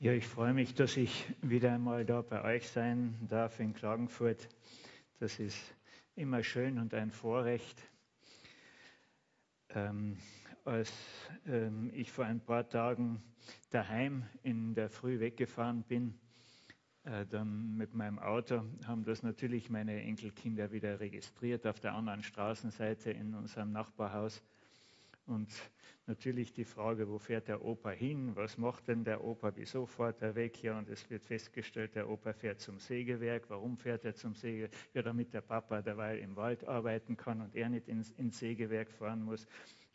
Ja, ich freue mich, dass ich wieder einmal da bei euch sein darf in Klagenfurt. Das ist immer schön und ein Vorrecht. Ähm, als ähm, ich vor ein paar Tagen daheim in der Früh weggefahren bin, äh, dann mit meinem Auto, haben das natürlich meine Enkelkinder wieder registriert auf der anderen Straßenseite in unserem Nachbarhaus. Und natürlich die Frage, wo fährt der Opa hin? Was macht denn der Opa? Wieso fährt er weg? Ja, und es wird festgestellt, der Opa fährt zum Sägewerk. Warum fährt er zum Sägewerk? Ja, damit der Papa derweil im Wald arbeiten kann und er nicht ins, ins Sägewerk fahren muss.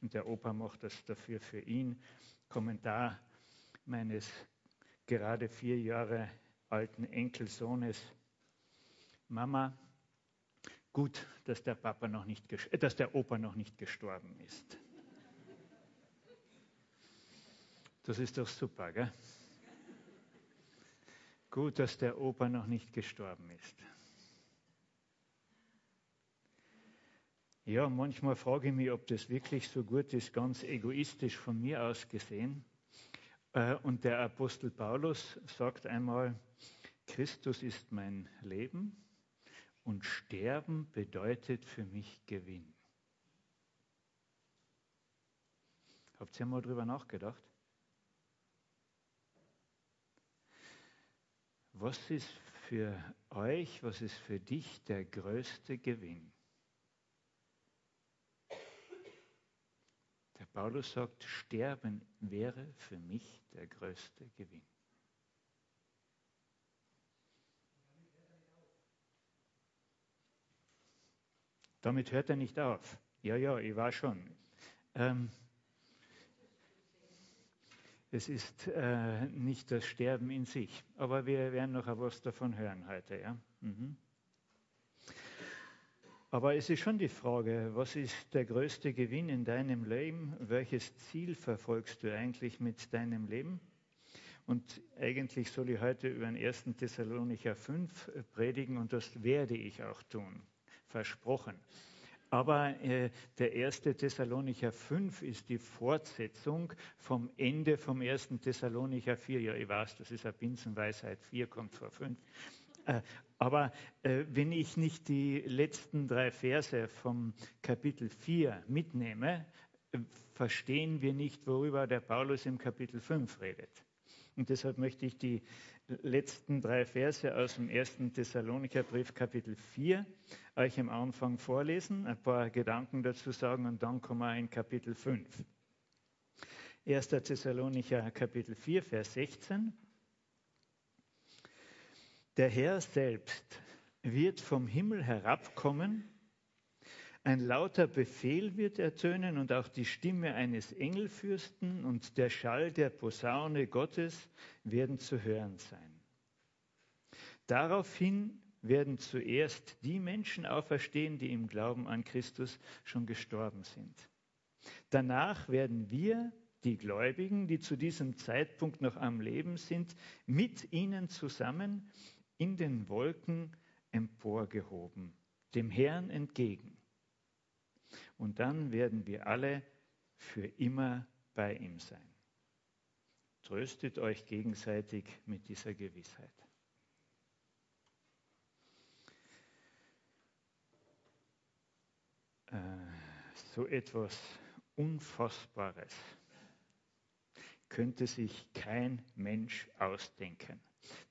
Und der Opa macht das dafür für ihn. Kommentar meines gerade vier Jahre alten Enkelsohnes. Mama, gut, dass der, Papa noch nicht, dass der Opa noch nicht gestorben ist. Das ist doch super, gell? Gut, dass der Opa noch nicht gestorben ist. Ja, manchmal frage ich mich, ob das wirklich so gut ist, ganz egoistisch von mir aus gesehen. Äh, und der Apostel Paulus sagt einmal, Christus ist mein Leben und Sterben bedeutet für mich Gewinn. Habt ihr mal darüber nachgedacht? Was ist für euch, was ist für dich der größte Gewinn? Der Paulus sagt, Sterben wäre für mich der größte Gewinn. Damit hört er nicht auf. Ja, ja, ich war schon. Ähm, es ist äh, nicht das Sterben in sich. Aber wir werden noch etwas davon hören heute. Ja? Mhm. Aber es ist schon die Frage, was ist der größte Gewinn in deinem Leben? Welches Ziel verfolgst du eigentlich mit deinem Leben? Und eigentlich soll ich heute über den 1. Thessalonicher 5 predigen und das werde ich auch tun. Versprochen. Aber äh, der erste Thessalonicher 5 ist die Fortsetzung vom Ende vom ersten Thessalonicher 4. Ja, ich weiß, das ist eine Binsenweisheit. 4 kommt vor 5. Äh, aber äh, wenn ich nicht die letzten drei Verse vom Kapitel 4 mitnehme, äh, verstehen wir nicht, worüber der Paulus im Kapitel 5 redet. Und deshalb möchte ich die letzten drei Verse aus dem ersten Thessalonicher Brief Kapitel 4 euch am Anfang vorlesen, ein paar Gedanken dazu sagen und dann kommen wir in Kapitel 5. 1. Thessalonicher Kapitel 4, Vers 16. Der Herr selbst wird vom Himmel herabkommen ein lauter Befehl wird ertönen und auch die Stimme eines Engelfürsten und der Schall der Posaune Gottes werden zu hören sein. Daraufhin werden zuerst die Menschen auferstehen, die im Glauben an Christus schon gestorben sind. Danach werden wir, die Gläubigen, die zu diesem Zeitpunkt noch am Leben sind, mit ihnen zusammen in den Wolken emporgehoben, dem Herrn entgegen und dann werden wir alle für immer bei ihm sein. Tröstet euch gegenseitig mit dieser Gewissheit. Äh, so etwas Unfassbares könnte sich kein Mensch ausdenken.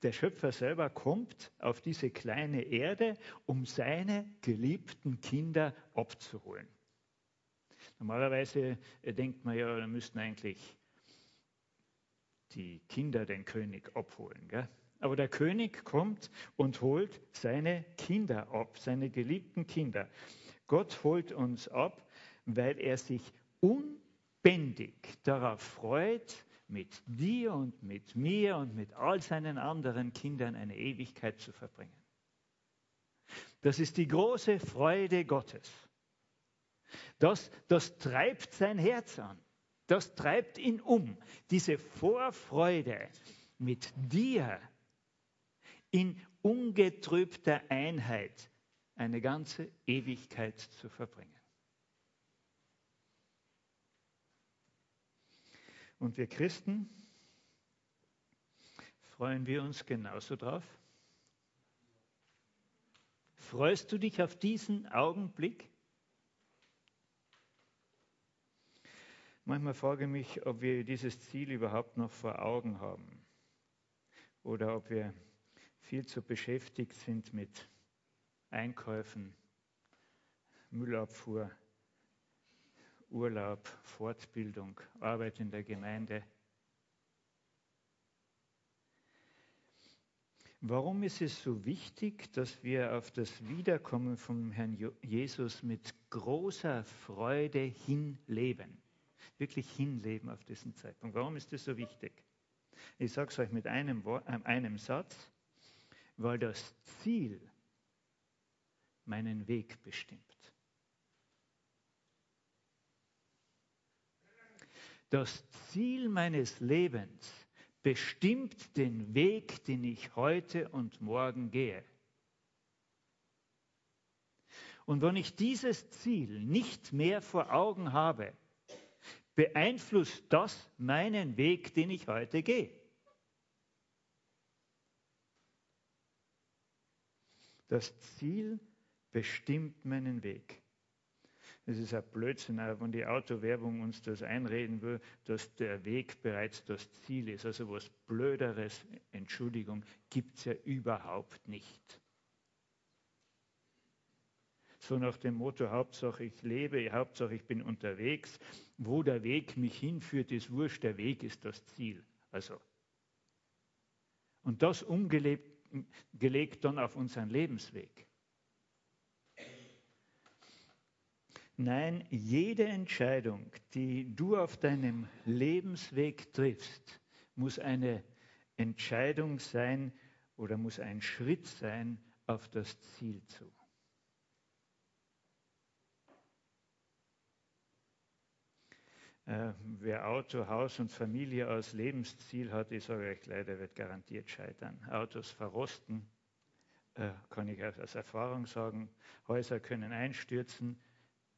Der Schöpfer selber kommt auf diese kleine Erde, um seine geliebten Kinder abzuholen. Normalerweise äh, denkt man ja, da müssten eigentlich die Kinder den König abholen. Gell? Aber der König kommt und holt seine Kinder ab, seine geliebten Kinder. Gott holt uns ab, weil er sich unbändig darauf freut, mit dir und mit mir und mit all seinen anderen Kindern eine Ewigkeit zu verbringen. Das ist die große Freude Gottes. Das, das treibt sein Herz an. Das treibt ihn um. Diese Vorfreude mit dir in ungetrübter Einheit eine ganze Ewigkeit zu verbringen. Und wir Christen, Freuen wir uns genauso drauf? Freust du dich auf diesen Augenblick? Manchmal frage ich mich, ob wir dieses Ziel überhaupt noch vor Augen haben oder ob wir viel zu beschäftigt sind mit Einkäufen, Müllabfuhr, Urlaub, Fortbildung, Arbeit in der Gemeinde. Warum ist es so wichtig, dass wir auf das Wiederkommen vom Herrn Jesus mit großer Freude hinleben? Wirklich hinleben auf diesen Zeitpunkt. Warum ist das so wichtig? Ich sage es euch mit einem, Wort, äh, einem Satz, weil das Ziel meinen Weg bestimmt. Das Ziel meines Lebens bestimmt den Weg, den ich heute und morgen gehe. Und wenn ich dieses Ziel nicht mehr vor Augen habe, beeinflusst das meinen Weg, den ich heute gehe. Das Ziel bestimmt meinen Weg. Es ist ein Blödsinn, wenn die Autowerbung uns das einreden will, dass der Weg bereits das Ziel ist. Also was Blöderes, Entschuldigung, gibt es ja überhaupt nicht. So nach dem Motto, Hauptsache ich lebe, Hauptsache ich bin unterwegs. Wo der Weg mich hinführt, ist wurscht, der Weg ist das Ziel. Also. Und das umgelegt gelegt dann auf unseren Lebensweg. Nein, jede Entscheidung, die du auf deinem Lebensweg triffst, muss eine Entscheidung sein oder muss ein Schritt sein auf das Ziel zu. Äh, wer Auto, Haus und Familie als Lebensziel hat, ich sage euch leider, wird garantiert scheitern. Autos verrosten, äh, kann ich aus Erfahrung sagen. Häuser können einstürzen,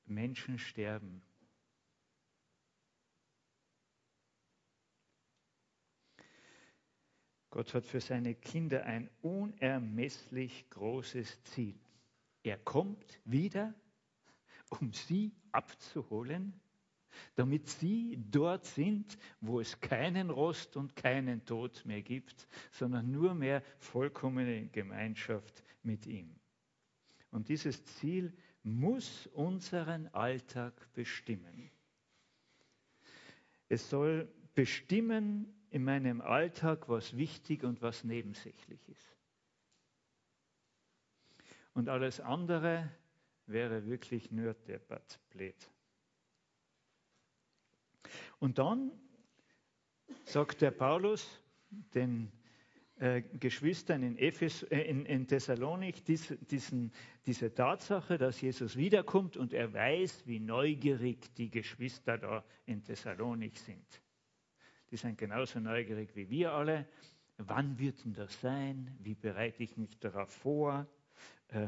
Menschen sterben. Gott hat für seine Kinder ein unermesslich großes Ziel. Er kommt wieder, um sie abzuholen damit sie dort sind, wo es keinen Rost und keinen Tod mehr gibt, sondern nur mehr vollkommene Gemeinschaft mit ihm. Und dieses Ziel muss unseren Alltag bestimmen. Es soll bestimmen in meinem Alltag, was wichtig und was nebensächlich ist. Und alles andere wäre wirklich nur deppert, blöd. Und dann sagt der Paulus den äh, Geschwistern in, Ephes, äh, in, in Thessalonik dies, diesen, diese Tatsache, dass Jesus wiederkommt und er weiß, wie neugierig die Geschwister da in Thessalonik sind. Die sind genauso neugierig wie wir alle. Wann wird denn das sein? Wie bereite ich mich darauf vor? Äh,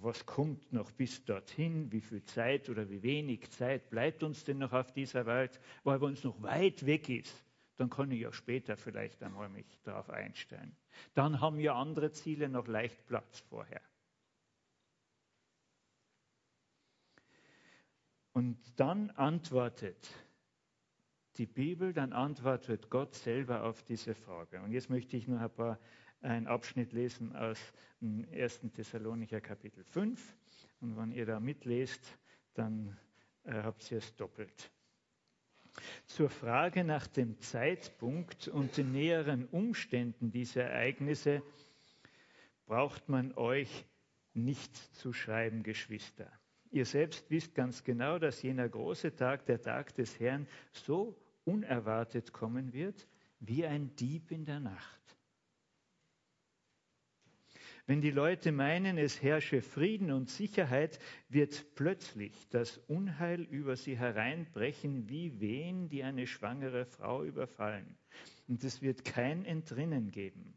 was kommt noch bis dorthin, wie viel Zeit oder wie wenig Zeit bleibt uns denn noch auf dieser Welt, weil wenn es noch weit weg ist, dann kann ich ja später vielleicht einmal mich darauf einstellen. Dann haben ja andere Ziele noch leicht Platz vorher. Und dann antwortet die Bibel, dann antwortet Gott selber auf diese Frage. Und jetzt möchte ich noch ein paar einen Abschnitt lesen aus dem 1. Thessalonicher Kapitel 5. Und wenn ihr da mitlest, dann äh, habt ihr es doppelt. Zur Frage nach dem Zeitpunkt und den näheren Umständen dieser Ereignisse braucht man euch nicht zu schreiben, Geschwister. Ihr selbst wisst ganz genau, dass jener große Tag, der Tag des Herrn, so unerwartet kommen wird wie ein Dieb in der Nacht. Wenn die Leute meinen, es herrsche Frieden und Sicherheit, wird plötzlich das Unheil über sie hereinbrechen, wie Wehen, die eine schwangere Frau überfallen. Und es wird kein Entrinnen geben.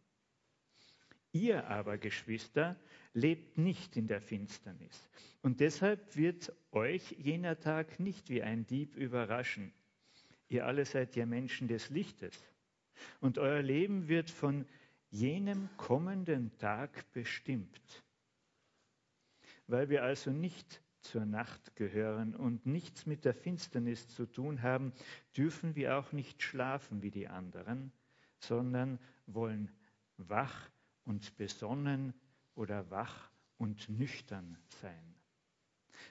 Ihr aber, Geschwister, lebt nicht in der Finsternis. Und deshalb wird euch jener Tag nicht wie ein Dieb überraschen. Ihr alle seid ja Menschen des Lichtes. Und euer Leben wird von jenem kommenden Tag bestimmt. Weil wir also nicht zur Nacht gehören und nichts mit der Finsternis zu tun haben, dürfen wir auch nicht schlafen wie die anderen, sondern wollen wach und besonnen oder wach und nüchtern sein.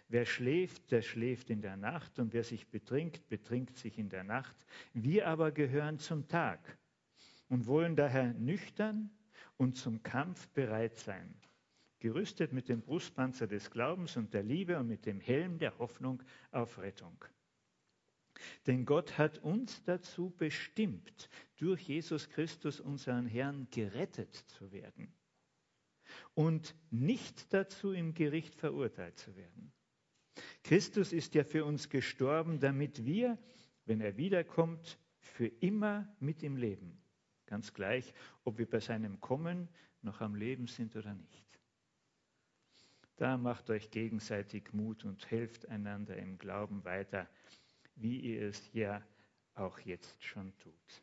Wer schläft, der schläft in der Nacht und wer sich betrinkt, betrinkt sich in der Nacht. Wir aber gehören zum Tag und wollen daher nüchtern und zum Kampf bereit sein, gerüstet mit dem Brustpanzer des Glaubens und der Liebe und mit dem Helm der Hoffnung auf Rettung. Denn Gott hat uns dazu bestimmt, durch Jesus Christus, unseren Herrn, gerettet zu werden und nicht dazu im Gericht verurteilt zu werden. Christus ist ja für uns gestorben, damit wir, wenn er wiederkommt, für immer mit ihm leben. Ganz gleich, ob wir bei seinem Kommen noch am Leben sind oder nicht. Da macht euch gegenseitig Mut und helft einander im Glauben weiter, wie ihr es ja auch jetzt schon tut.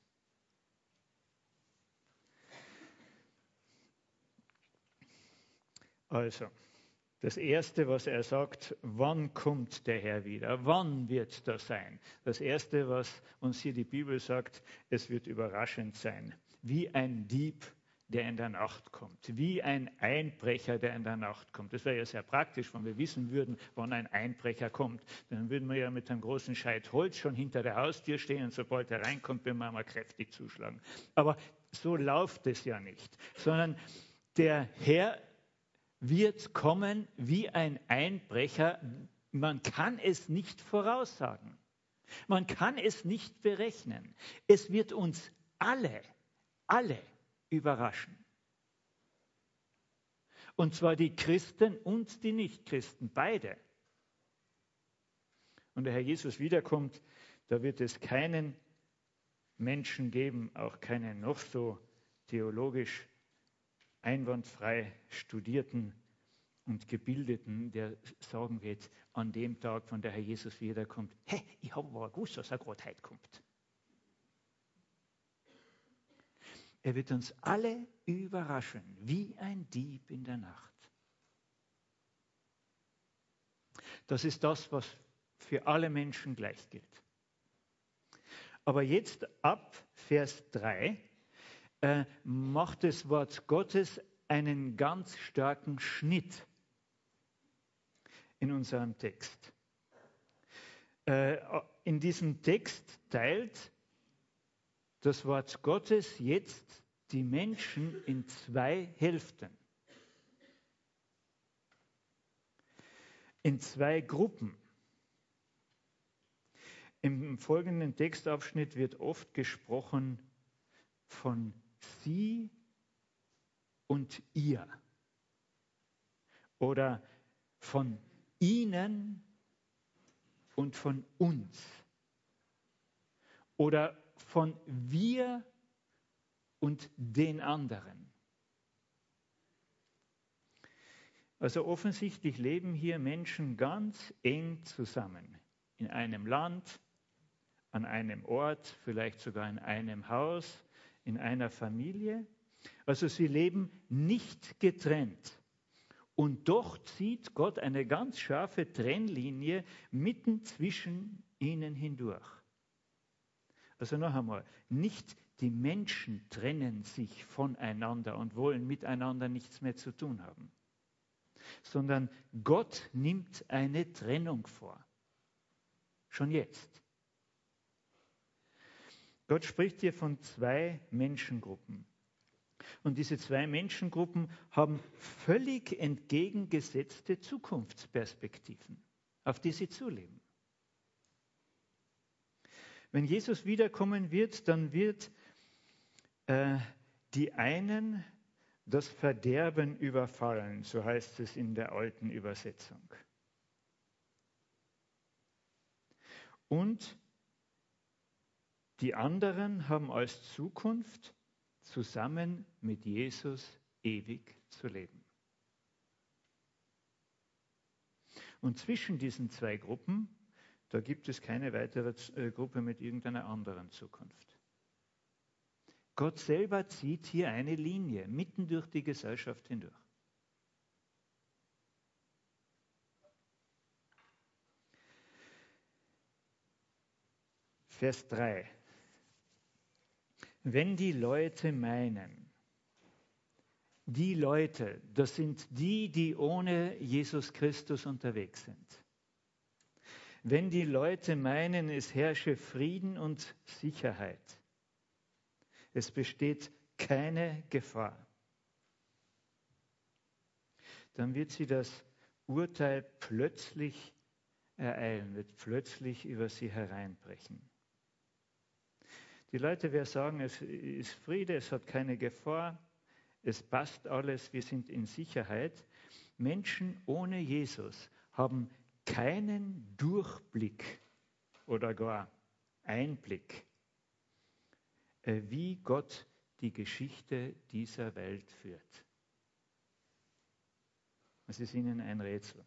Also, das Erste, was er sagt, wann kommt der Herr wieder? Wann wird das sein? Das Erste, was uns hier die Bibel sagt, es wird überraschend sein. Wie ein Dieb der in der Nacht kommt, wie ein Einbrecher, der in der Nacht kommt. Das wäre ja sehr praktisch, wenn wir wissen würden, wann ein Einbrecher kommt. Dann würden wir ja mit einem großen Scheit Holz schon hinter der Haustür stehen und sobald er reinkommt, würden wir mal kräftig zuschlagen. Aber so läuft es ja nicht, sondern der Herr wird kommen wie ein Einbrecher. Man kann es nicht voraussagen. Man kann es nicht berechnen. Es wird uns alle, alle überraschen. Und zwar die Christen und die Nichtchristen, beide. Und der Herr Jesus wiederkommt, da wird es keinen Menschen geben, auch keinen noch so theologisch einwandfrei studierten und gebildeten, der sagen wird an dem Tag, von der Herr Jesus wiederkommt, hey, ich habe aber gewusst, dass er gerade heute kommt. Er wird uns alle überraschen, wie ein Dieb in der Nacht. Das ist das, was für alle Menschen gleich gilt. Aber jetzt ab Vers 3 äh, macht das Wort Gottes einen ganz starken Schnitt in unserem Text. Äh, in diesem Text teilt das Wort Gottes jetzt die Menschen in zwei Hälften. In zwei Gruppen. Im folgenden Textabschnitt wird oft gesprochen von sie und ihr oder von ihnen und von uns oder von wir und den anderen. Also offensichtlich leben hier Menschen ganz eng zusammen. In einem Land, an einem Ort, vielleicht sogar in einem Haus, in einer Familie. Also sie leben nicht getrennt. Und doch zieht Gott eine ganz scharfe Trennlinie mitten zwischen ihnen hindurch. Also noch einmal, nicht die Menschen trennen sich voneinander und wollen miteinander nichts mehr zu tun haben, sondern Gott nimmt eine Trennung vor. Schon jetzt. Gott spricht hier von zwei Menschengruppen. Und diese zwei Menschengruppen haben völlig entgegengesetzte Zukunftsperspektiven, auf die sie zuleben. Wenn Jesus wiederkommen wird, dann wird äh, die einen das Verderben überfallen, so heißt es in der alten Übersetzung. Und die anderen haben als Zukunft, zusammen mit Jesus ewig zu leben. Und zwischen diesen zwei Gruppen da gibt es keine weitere äh, Gruppe mit irgendeiner anderen Zukunft. Gott selber zieht hier eine Linie mitten durch die Gesellschaft hindurch. Vers 3. Wenn die Leute meinen, die Leute, das sind die, die ohne Jesus Christus unterwegs sind. Wenn die Leute meinen, es herrsche Frieden und Sicherheit, es besteht keine Gefahr, dann wird sie das Urteil plötzlich ereilen, wird plötzlich über sie hereinbrechen. Die Leute werden sagen, es ist Friede, es hat keine Gefahr, es passt alles, wir sind in Sicherheit. Menschen ohne Jesus haben keinen Durchblick oder gar Einblick, äh, wie Gott die Geschichte dieser Welt führt. Es ist ihnen ein Rätsel.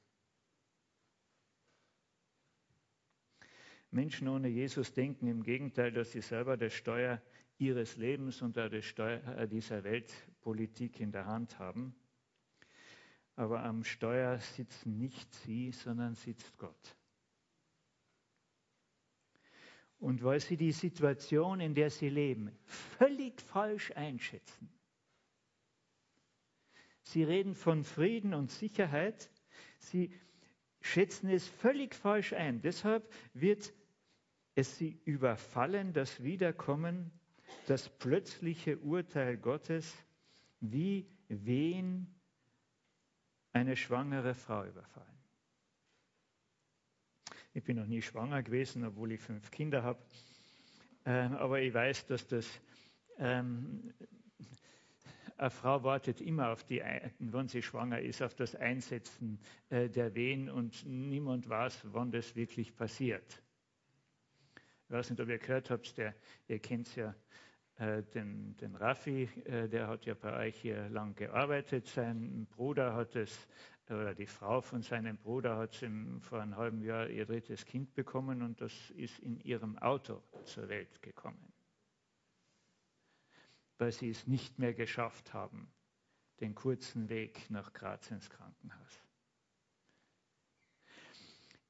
Menschen ohne Jesus denken im Gegenteil, dass sie selber das Steuer ihres Lebens und das Steuer dieser Weltpolitik in der Hand haben. Aber am Steuer sitzen nicht sie, sondern sitzt Gott. Und weil sie die Situation, in der sie leben, völlig falsch einschätzen. Sie reden von Frieden und Sicherheit. Sie schätzen es völlig falsch ein. Deshalb wird es sie überfallen, das Wiederkommen, das plötzliche Urteil Gottes, wie wen eine schwangere Frau überfallen. Ich bin noch nie schwanger gewesen, obwohl ich fünf Kinder habe. Ähm, aber ich weiß, dass das ähm, eine Frau wartet immer auf die, wenn sie schwanger ist, auf das Einsetzen äh, der Wehen und niemand weiß, wann das wirklich passiert. Ich weiß nicht, ob ihr gehört habt, der, ihr kennt ja äh, den, den Raffi, äh, der hat ja bei euch hier lang gearbeitet. Sein Bruder hat es, oder die Frau von seinem Bruder hat im, vor einem halben Jahr ihr drittes Kind bekommen und das ist in ihrem Auto zur Welt gekommen. Weil sie es nicht mehr geschafft haben, den kurzen Weg nach Graz ins Krankenhaus.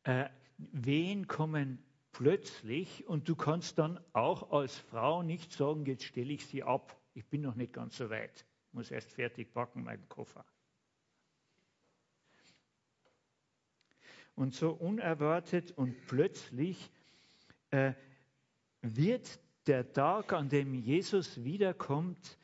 Äh, wen kommen plötzlich und du kannst dann auch als Frau nicht sagen, jetzt stelle ich sie ab, ich bin noch nicht ganz so weit, muss erst fertig packen, meinen Koffer. Und so unerwartet und plötzlich äh, wird der Tag, an dem Jesus wiederkommt,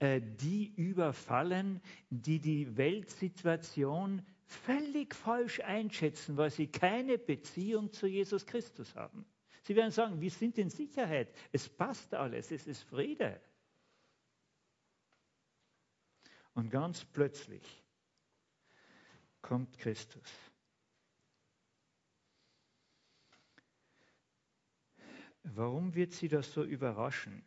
äh, die überfallen, die die Weltsituation völlig falsch einschätzen, weil sie keine Beziehung zu Jesus Christus haben. Sie werden sagen, wir sind in Sicherheit, es passt alles, es ist Friede. Und ganz plötzlich kommt Christus. Warum wird sie das so überraschen?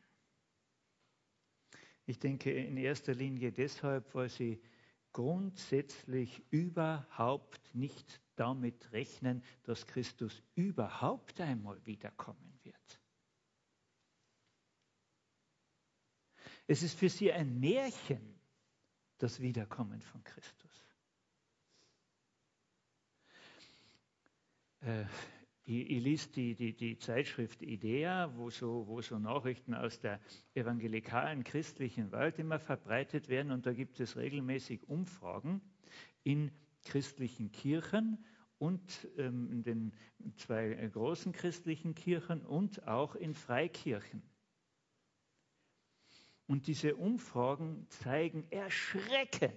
Ich denke in erster Linie deshalb, weil sie grundsätzlich überhaupt nicht damit rechnen, dass Christus überhaupt einmal wiederkommen wird. Es ist für sie ein Märchen, das Wiederkommen von Christus. Ich, ich lese die, die, die, Zeitschrift Idea, wo so, wo so Nachrichten aus der evangelikalen christlichen Welt immer verbreitet werden. Und da gibt es regelmäßig Umfragen in christlichen Kirchen und ähm, in den zwei großen christlichen Kirchen und auch in Freikirchen. Und diese Umfragen zeigen erschreckend,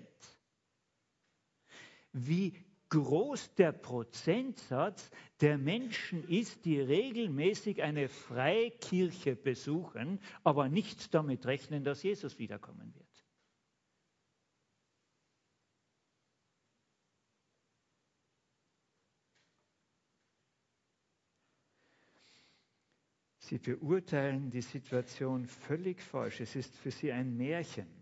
wie groß der Prozentsatz der Menschen ist, die regelmäßig eine Freikirche besuchen, aber nicht damit rechnen, dass Jesus wiederkommen wird. Sie beurteilen die Situation völlig falsch. Es ist für sie ein Märchen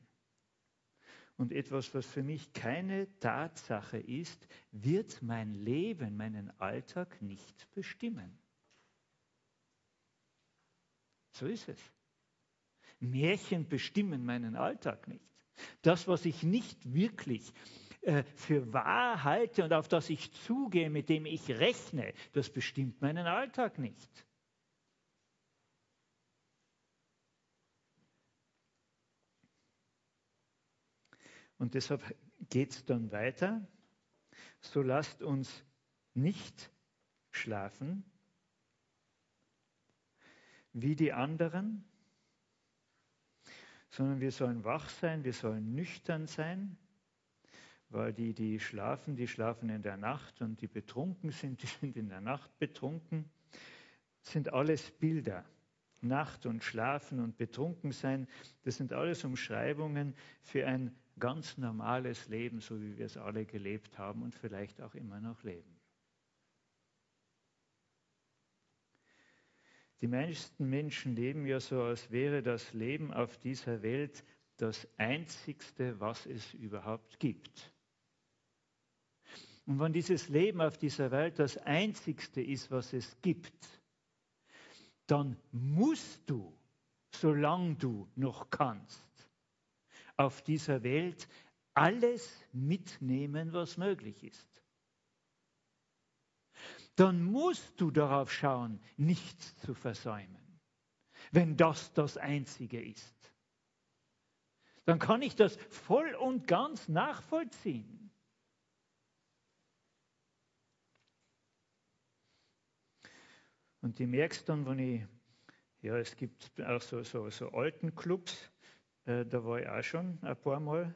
und etwas, was für mich keine Tatsache ist, wird mein Leben, meinen Alltag nicht bestimmen. So ist es. Märchen bestimmen meinen Alltag nicht. Das, was ich nicht wirklich äh, für wahr halte und auf das ich zugehe, mit dem ich rechne, das bestimmt meinen Alltag nicht. Und deshalb geht es dann weiter. So lasst uns nicht schlafen wie die anderen, sondern wir sollen wach sein, wir sollen nüchtern sein, weil die, die schlafen, die schlafen in der Nacht und die betrunken sind, die sind in der Nacht betrunken. Sind alles Bilder. Nacht und Schlafen und Betrunkensein, das sind alles Umschreibungen für ein ganz normales Leben, so wie wir es alle gelebt haben und vielleicht auch immer noch leben. Die meisten Menschen leben ja so, als wäre das Leben auf dieser Welt das Einzigste, was es überhaupt gibt. Und wenn dieses Leben auf dieser Welt das Einzigste ist, was es gibt, dann musst du, solange du noch kannst, auf dieser Welt alles mitnehmen, was möglich ist. Dann musst du darauf schauen, nichts zu versäumen, wenn das das Einzige ist. Dann kann ich das voll und ganz nachvollziehen. Und du merkst dann, wenn ich, ja, es gibt auch so, so, so alten Clubs, äh, da war ich auch schon ein paar Mal.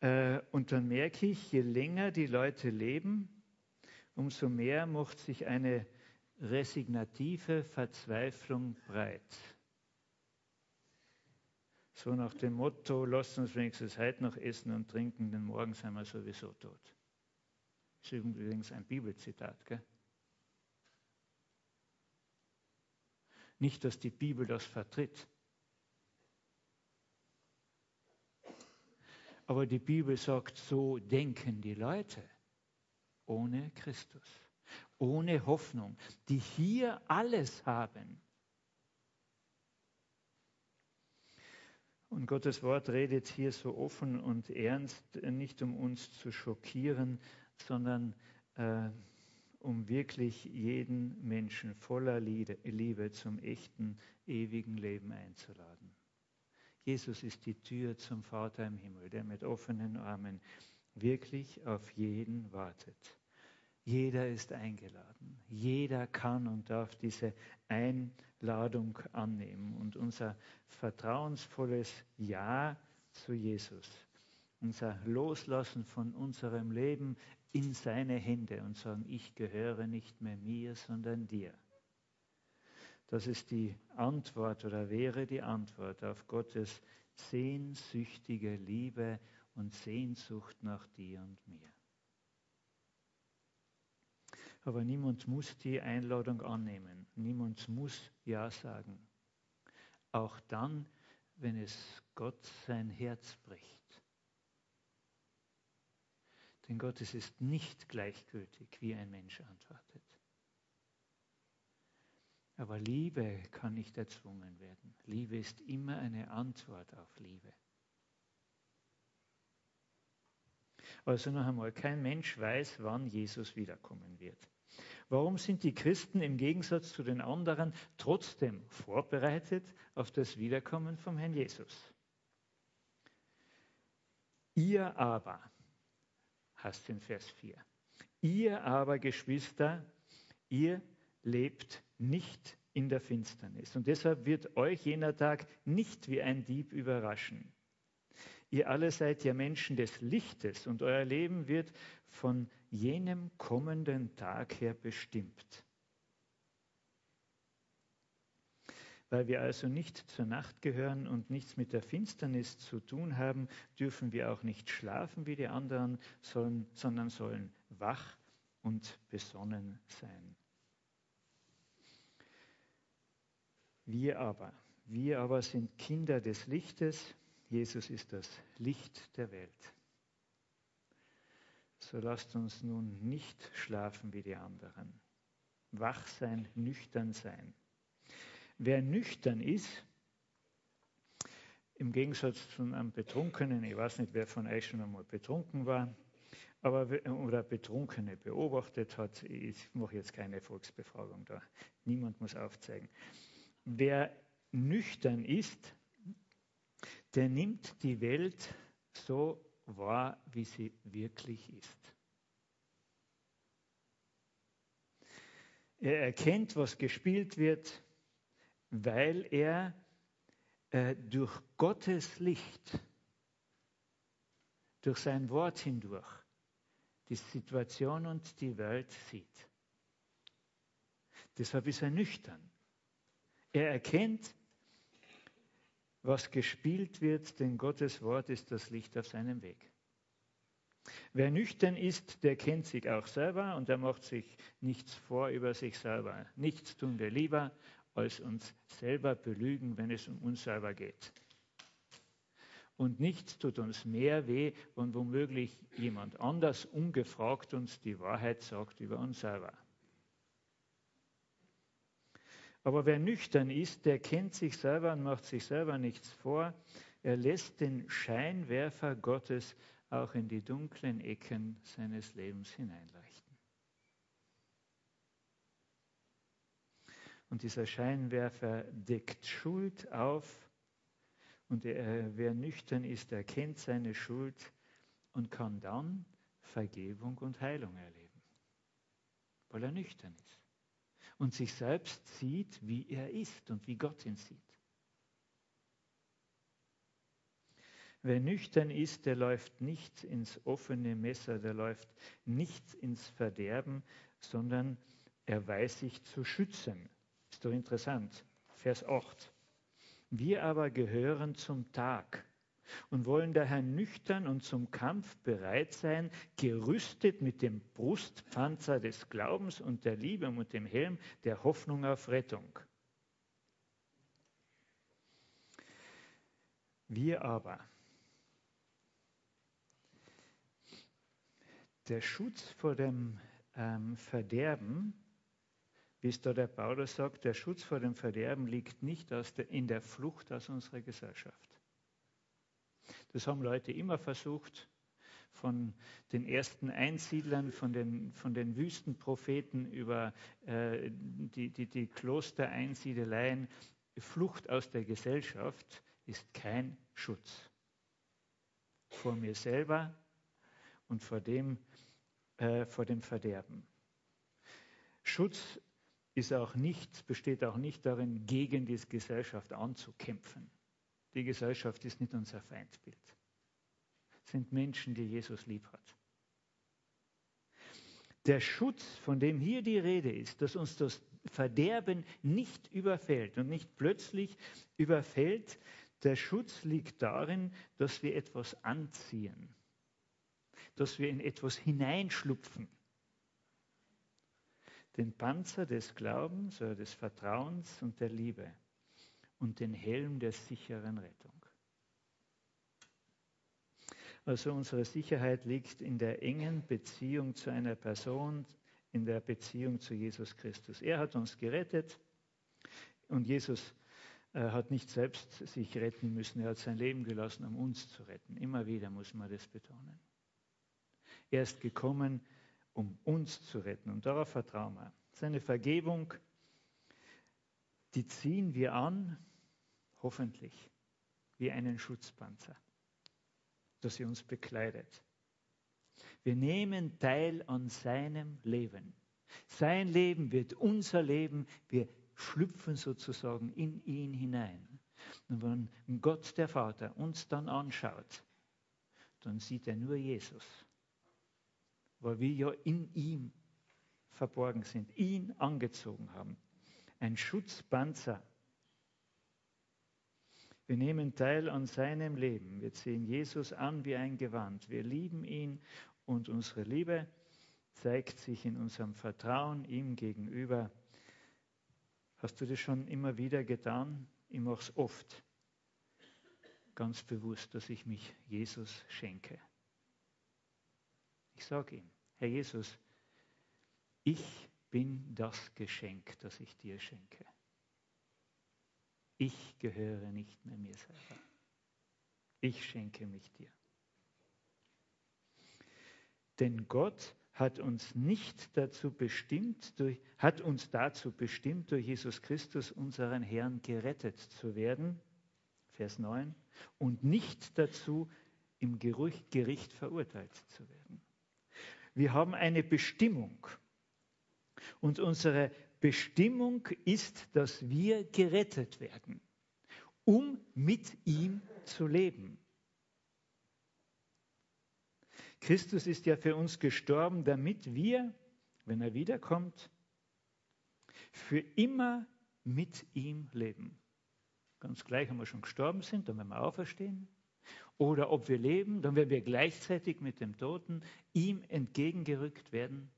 Äh, und dann merke ich, je länger die Leute leben, umso mehr macht sich eine resignative Verzweiflung breit. So nach dem Motto, lasst uns wenigstens heute noch essen und trinken, denn morgen sind wir sowieso tot. Das ist übrigens ein Bibelzitat. Gell? Nicht, dass die Bibel das vertritt. Aber die Bibel sagt, so denken die Leute ohne Christus, ohne Hoffnung, die hier alles haben. Und Gottes Wort redet hier so offen und ernst, nicht um uns zu schockieren, sondern äh, um wirklich jeden Menschen voller Liebe zum echten, ewigen Leben einzuladen. Jesus ist die Tür zum Vater im Himmel, der mit offenen Armen wirklich auf jeden wartet. Jeder ist eingeladen. Jeder kann und darf diese Einladung annehmen. Und unser vertrauensvolles Ja zu Jesus, unser Loslassen von unserem Leben in seine Hände und sagen, ich gehöre nicht mehr mir, sondern dir das ist die Antwort oder wäre die Antwort auf Gottes sehnsüchtige Liebe und Sehnsucht nach dir und mir. Aber niemand muss die Einladung annehmen. Niemand muss Ja sagen. Auch dann, wenn es Gott sein Herz bricht. Denn Gott ist nicht gleichgültig, wie ein Mensch antwortet. Aber Liebe kann nicht erzwungen werden. Liebe ist immer eine Antwort auf Liebe. Also noch einmal, kein Mensch weiß, wann Jesus wiederkommen wird. Warum sind die Christen im Gegensatz zu den anderen trotzdem vorbereitet auf das Wiederkommen vom Herrn Jesus? Ihr aber, heißt in Vers 4, ihr aber Geschwister, ihr lebt nicht in der Finsternis. Und deshalb wird euch jener Tag nicht wie ein Dieb überraschen. Ihr alle seid ja Menschen des Lichtes und euer Leben wird von jenem kommenden Tag her bestimmt. Weil wir also nicht zur Nacht gehören und nichts mit der Finsternis zu tun haben, dürfen wir auch nicht schlafen wie die anderen, sondern sollen wach und besonnen sein. Wir aber, wir aber sind Kinder des Lichtes. Jesus ist das Licht der Welt. So lasst uns nun nicht schlafen wie die anderen. Wach sein, nüchtern sein. Wer nüchtern ist, Im Gegensatz zu einem Betrunkenen, ich weiß nicht, wer von euch schon einmal betrunken war, aber, oder Betrunkene beobachtet hat, ich mache jetzt keine Volksbefragung da, niemand muss aufzeigen. Wer nüchtern ist, der nimmt die Welt so wahr, wie sie wirklich ist. Er erkennt, was gespielt wird, weil er äh, durch Gottes Licht, durch sein Wort hindurch, die Situation und die Welt sieht. Deshalb ist er nüchtern. Er erkennt, was gespielt wird, denn Gottes Wort ist das Licht auf seinem Weg. Wer nüchtern ist, der kennt sich auch selber und er macht sich nichts vor über sich selber. Nichts tun wir lieber, als uns selber belügen, wenn es um uns selber geht. Und nichts tut uns mehr weh, wenn womöglich jemand anders ungefragt uns die Wahrheit sagt über uns selber. Aber wer nüchtern ist, der kennt sich selber und macht sich selber nichts vor. Er lässt den Scheinwerfer Gottes auch in die dunklen Ecken seines Lebens hineinleuchten. Und dieser Scheinwerfer deckt Schuld auf und er, wer nüchtern ist, erkennt seine Schuld und kann dann Vergebung und Heilung erleben, weil er nüchtern ist und sich selbst sieht, wie er ist und wie Gott ihn sieht. Wer nüchtern ist, der läuft nicht ins offene Messer, der läuft nicht ins Verderben, sondern er weiß sich zu schützen. Ist doch interessant. Vers 8. Wir aber gehören zum Tag und wollen daher nüchtern und zum Kampf bereit sein, gerüstet mit dem Brustpanzer des Glaubens und der Liebe und dem Helm der Hoffnung auf Rettung. Wir aber Der Schutz vor dem ähm, Verderben, wie es da der Paulus sagt, der Schutz vor dem Verderben liegt nicht der, in der Flucht aus unserer Gesellschaft. Das haben Leute immer versucht, von den ersten Einsiedlern, von den, von den Wüstenpropheten über äh, die, die, die Klostereinsiedeleien. Flucht aus der Gesellschaft ist kein Schutz. Vor mir selber und vor dem, äh, vor dem Verderben. Schutz ist auch nicht, besteht auch nicht darin, gegen die Gesellschaft anzukämpfen. Die Gesellschaft ist nicht unser Feindbild. Es sind Menschen, die Jesus lieb hat. Der Schutz, von dem hier die Rede ist, dass uns das Verderben nicht überfällt und nicht plötzlich überfällt, der Schutz liegt darin, dass wir etwas anziehen dass wir in etwas hineinschlupfen. Den Panzer des Glaubens oder des Vertrauens und der Liebe und den Helm der sicheren Rettung. Also unsere Sicherheit liegt in der engen Beziehung zu einer Person, in der Beziehung zu Jesus Christus. Er hat uns gerettet und Jesus äh, hat nicht selbst sich retten müssen, er hat sein Leben gelassen, um uns zu retten. Immer wieder muss man das betonen. Er ist gekommen, um uns zu retten. Und darauf vertrauen wir. Seine Vergebung, die ziehen wir an, hoffentlich, wie einen Schutzpanzer, dass sie uns bekleidet. Wir nehmen teil an seinem Leben. Sein Leben wird unser Leben. Wir schlüpfen sozusagen in ihn hinein. Und wenn Gott der Vater uns dann anschaut, dann sieht er nur Jesus weil wir ja in ihm verborgen sind, ihn angezogen haben. Ein Schutzpanzer. Wir nehmen teil an seinem Leben. Wir ziehen Jesus an wie ein Gewand. Wir lieben ihn und unsere Liebe zeigt sich in unserem Vertrauen ihm gegenüber. Hast du das schon immer wieder getan? Ich mache es oft. Ganz bewusst, dass ich mich Jesus schenke. Ich sage ihm, Herr Jesus, ich bin das Geschenk, das ich dir schenke. Ich gehöre nicht mehr mir selber. ich schenke mich dir. Denn Gott hat uns nicht dazu bestimmt, durch, hat uns dazu bestimmt, durch Jesus Christus, unseren Herrn, gerettet zu werden, Vers 9, und nicht dazu, im Gericht verurteilt zu werden. Wir haben eine Bestimmung. Und unsere Bestimmung ist, dass wir gerettet werden, um mit ihm zu leben. Christus ist ja für uns gestorben, damit wir, wenn er wiederkommt, für immer mit ihm leben. Ganz gleich, ob wir schon gestorben sind, dann werden wir auferstehen. Oder ob wir leben, dann werden wir gleichzeitig mit dem Toten ihm entgegengerückt werden.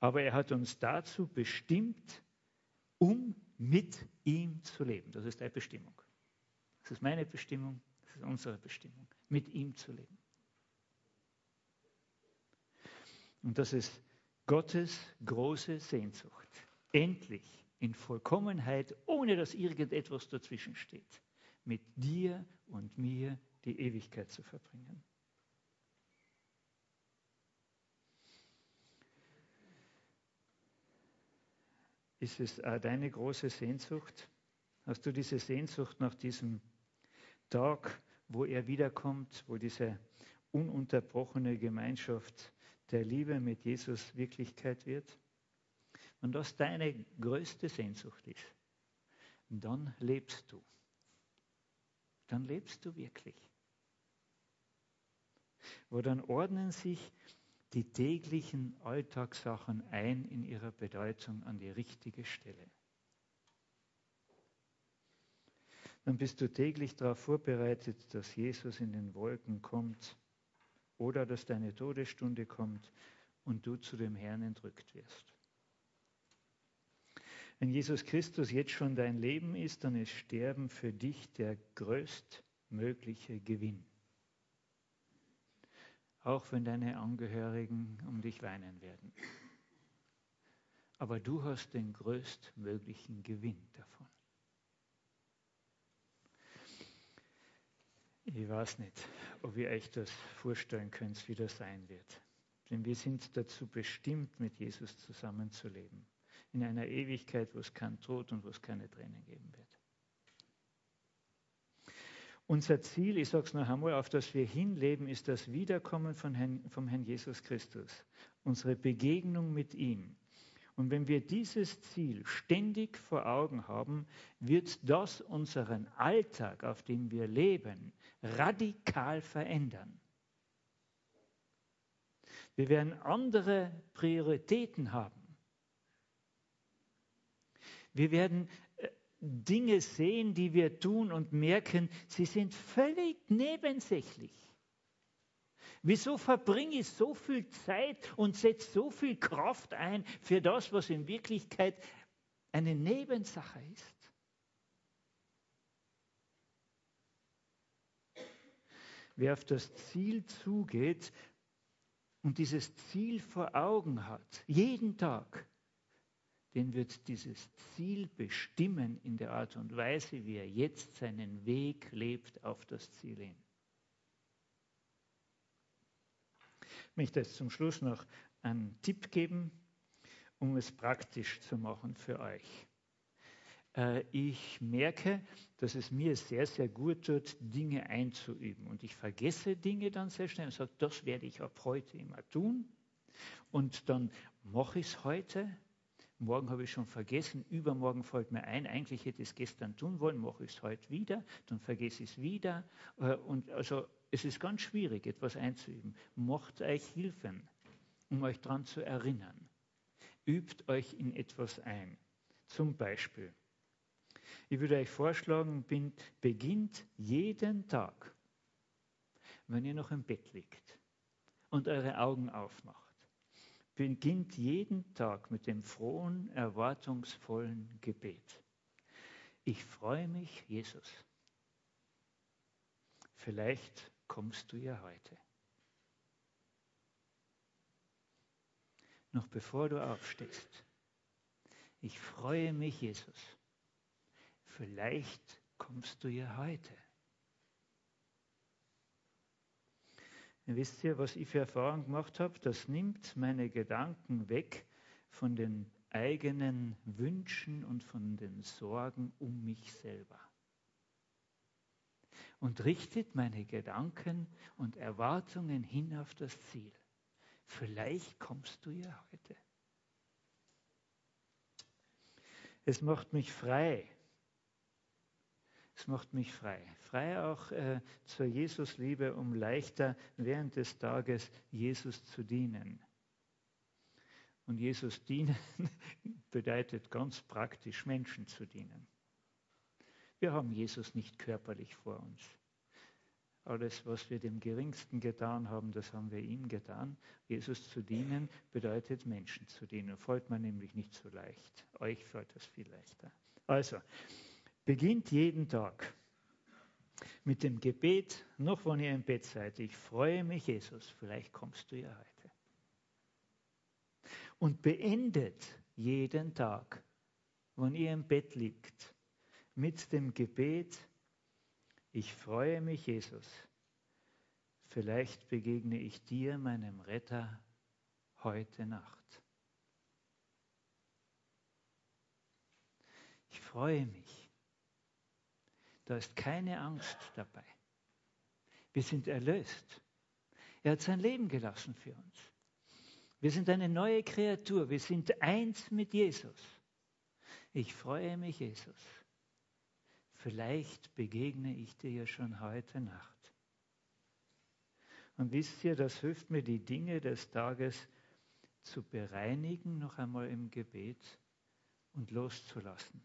Aber er hat uns dazu bestimmt, um mit ihm zu leben. Das ist deine Bestimmung. Das ist meine Bestimmung, das ist unsere Bestimmung, mit ihm zu leben. Und das ist Gottes große Sehnsucht. Endlich in Vollkommenheit, ohne dass irgendetwas dazwischen steht, mit dir und mir die Ewigkeit zu verbringen. Ist es auch deine große Sehnsucht? Hast du diese Sehnsucht nach diesem Tag, wo er wiederkommt, wo diese ununterbrochene Gemeinschaft der Liebe mit Jesus Wirklichkeit wird? Wenn das deine größte Sehnsucht ist, dann lebst du. Dann lebst du wirklich. Wo dann ordnen sich die täglichen Alltagssachen ein in ihrer Bedeutung an die richtige Stelle. Dann bist du täglich darauf vorbereitet, dass Jesus in den Wolken kommt oder dass deine Todesstunde kommt und du zu dem Herrn entrückt wirst. Wenn Jesus Christus jetzt schon dein Leben ist, dann ist Sterben für dich der größtmögliche Gewinn auch wenn deine Angehörigen um dich weinen werden. Aber du hast den größtmöglichen Gewinn davon. Ich weiß nicht, ob ihr euch das vorstellen könnt, wie das sein wird. Denn wir sind dazu bestimmt, mit Jesus zusammenzuleben. In einer Ewigkeit, wo es keinen Tod und wo es keine Tränen geben wird. Unser Ziel, ich sage es noch einmal, auf das wir hinleben, ist das Wiederkommen von Herrn, vom Herrn Jesus Christus, unsere Begegnung mit ihm. Und wenn wir dieses Ziel ständig vor Augen haben, wird das unseren Alltag, auf dem wir leben, radikal verändern. Wir werden andere Prioritäten haben. Wir werden Dinge sehen, die wir tun und merken, sie sind völlig nebensächlich. Wieso verbringe ich so viel Zeit und setze so viel Kraft ein für das, was in Wirklichkeit eine Nebensache ist? Wer auf das Ziel zugeht und dieses Ziel vor Augen hat, jeden Tag, den wird dieses Ziel bestimmen in der Art und Weise, wie er jetzt seinen Weg lebt auf das Ziel hin. Ich möchte jetzt zum Schluss noch einen Tipp geben, um es praktisch zu machen für euch. Äh, ich merke, dass es mir sehr, sehr gut tut, Dinge einzuüben. Und ich vergesse Dinge dann sehr schnell und sage, das werde ich ab heute immer tun. Und dann mache ich es heute Morgen habe ich schon vergessen, übermorgen fällt mir ein, eigentlich hätte ich es gestern tun wollen, mache ich es heute wieder, dann vergesse ich es wieder. Äh, und also es ist ganz schwierig, etwas einzuüben. Macht euch Hilfen, um euch daran zu erinnern. Übt euch in etwas ein. Zum Beispiel, ich würde euch vorschlagen, beginnt jeden Tag, wenn ihr noch im Bett liegt und eure Augen aufmacht beginnt jeden Tag mit dem frohen, erwartungsvollen Gebet. Ich freue mich, Jesus. Vielleicht kommst du ja heute. Noch bevor du aufstehst. Ich freue mich, Jesus. Vielleicht kommst du ja heute. Wisst ihr, was ich für Erfahrungen gemacht habe? Das nimmt meine Gedanken weg von den eigenen Wünschen und von den Sorgen um mich selber. Und richtet meine Gedanken und Erwartungen hin auf das Ziel. Vielleicht kommst du ja heute. Es macht mich frei. Es macht mich frei. Frei auch äh, zur Jesusliebe, um leichter während des Tages Jesus zu dienen. Und Jesus dienen bedeutet ganz praktisch Menschen zu dienen. Wir haben Jesus nicht körperlich vor uns. Alles, was wir dem Geringsten getan haben, das haben wir ihm getan. Jesus zu dienen bedeutet Menschen zu dienen. Fällt man nämlich nicht so leicht. Euch fällt das viel leichter. Also, beginnt jeden Tag mit dem Gebet, noch wenn ihr im Bett seid. Ich freue mich, Jesus, vielleicht kommst du ja heute und beendet jeden Tag, wenn ihr im Bett liegt, mit dem Gebet, ich freue mich, Jesus, vielleicht begegne ich dir, meinem Retter, heute Nacht. Ich freue mich. Da ist keine Angst dabei. Wir sind erlöst. Er hat sein Leben gelassen für uns. Wir sind eine neue Kreatur. Wir sind eins mit Jesus. Ich freue mich, Jesus. Vielleicht begegne ich dir ja schon heute Nacht. Und wisst ihr, das hilft mir, die Dinge des Tages zu bereinigen, noch einmal im Gebet und loszulassen.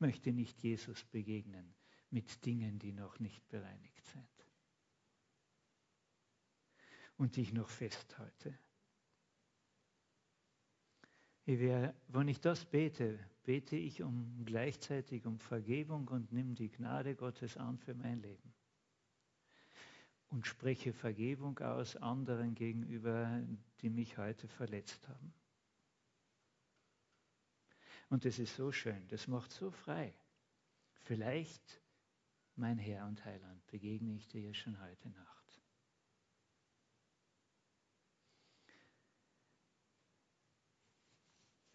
Ich möchte nicht Jesus begegnen mit Dingen, die noch nicht bereinigt sind und dich noch festhalte. Ich wär, wenn ich das bete, bete ich um gleichzeitig um Vergebung und nimm die Gnade Gottes an für mein Leben. Und spreche Vergebung aus anderen gegenüber, die mich heute verletzt haben. Und das ist so schön, das macht so frei. Vielleicht, mein Herr und Heiland, begegne ich dir schon heute Nacht.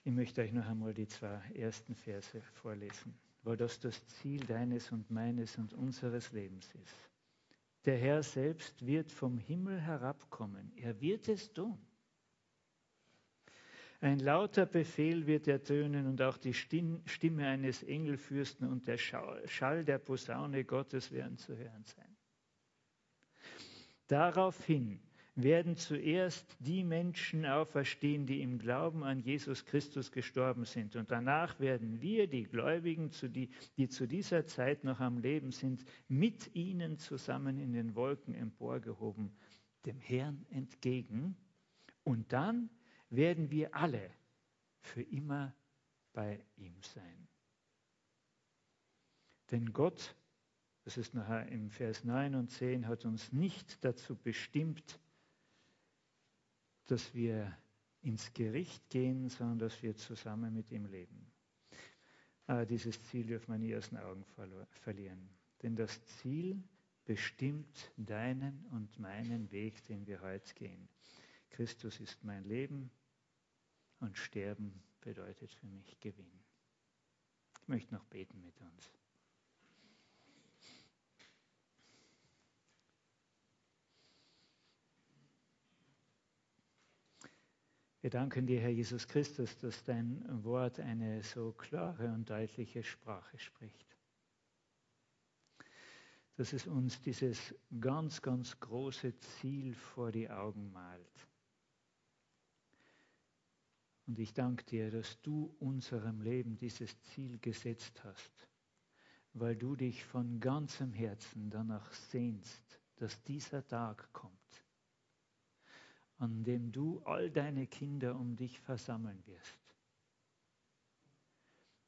Ich möchte euch noch einmal die zwei ersten Verse vorlesen, weil das das Ziel deines und meines und unseres Lebens ist. Der Herr selbst wird vom Himmel herabkommen. Er wird es tun. Ein lauter Befehl wird ertönen und auch die Stimme eines Engelfürsten und der Schall der Posaune Gottes werden zu hören sein. Daraufhin werden zuerst die Menschen auferstehen, die im Glauben an Jesus Christus gestorben sind. Und danach werden wir, die Gläubigen, die zu dieser Zeit noch am Leben sind, mit ihnen zusammen in den Wolken emporgehoben, dem Herrn entgegen. Und dann werden wir alle für immer bei ihm sein. Denn Gott, das ist nachher im Vers 9 und 10, hat uns nicht dazu bestimmt, dass wir ins Gericht gehen, sondern dass wir zusammen mit ihm leben. Aber dieses Ziel dürfen wir nie aus den Augen verlieren. Denn das Ziel bestimmt deinen und meinen Weg, den wir heute gehen. Christus ist mein Leben und Sterben bedeutet für mich Gewinn. Ich möchte noch beten mit uns. Wir danken dir, Herr Jesus Christus, dass dein Wort eine so klare und deutliche Sprache spricht. Dass es uns dieses ganz, ganz große Ziel vor die Augen malt. Und ich danke dir, dass du unserem Leben dieses Ziel gesetzt hast, weil du dich von ganzem Herzen danach sehnst, dass dieser Tag kommt an dem du all deine Kinder um dich versammeln wirst,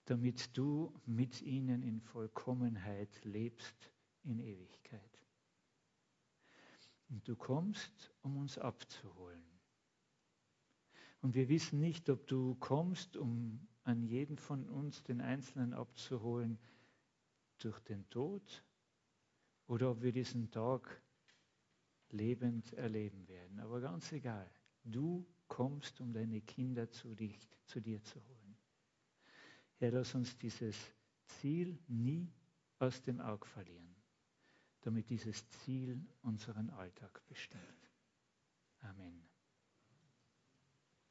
damit du mit ihnen in Vollkommenheit lebst in Ewigkeit. Und du kommst, um uns abzuholen. Und wir wissen nicht, ob du kommst, um an jeden von uns, den Einzelnen abzuholen, durch den Tod, oder ob wir diesen Tag lebend erleben werden. Aber ganz egal, du kommst, um deine Kinder zu, dich, zu dir zu holen. Herr, lass uns dieses Ziel nie aus dem Auge verlieren, damit dieses Ziel unseren Alltag bestimmt. Amen.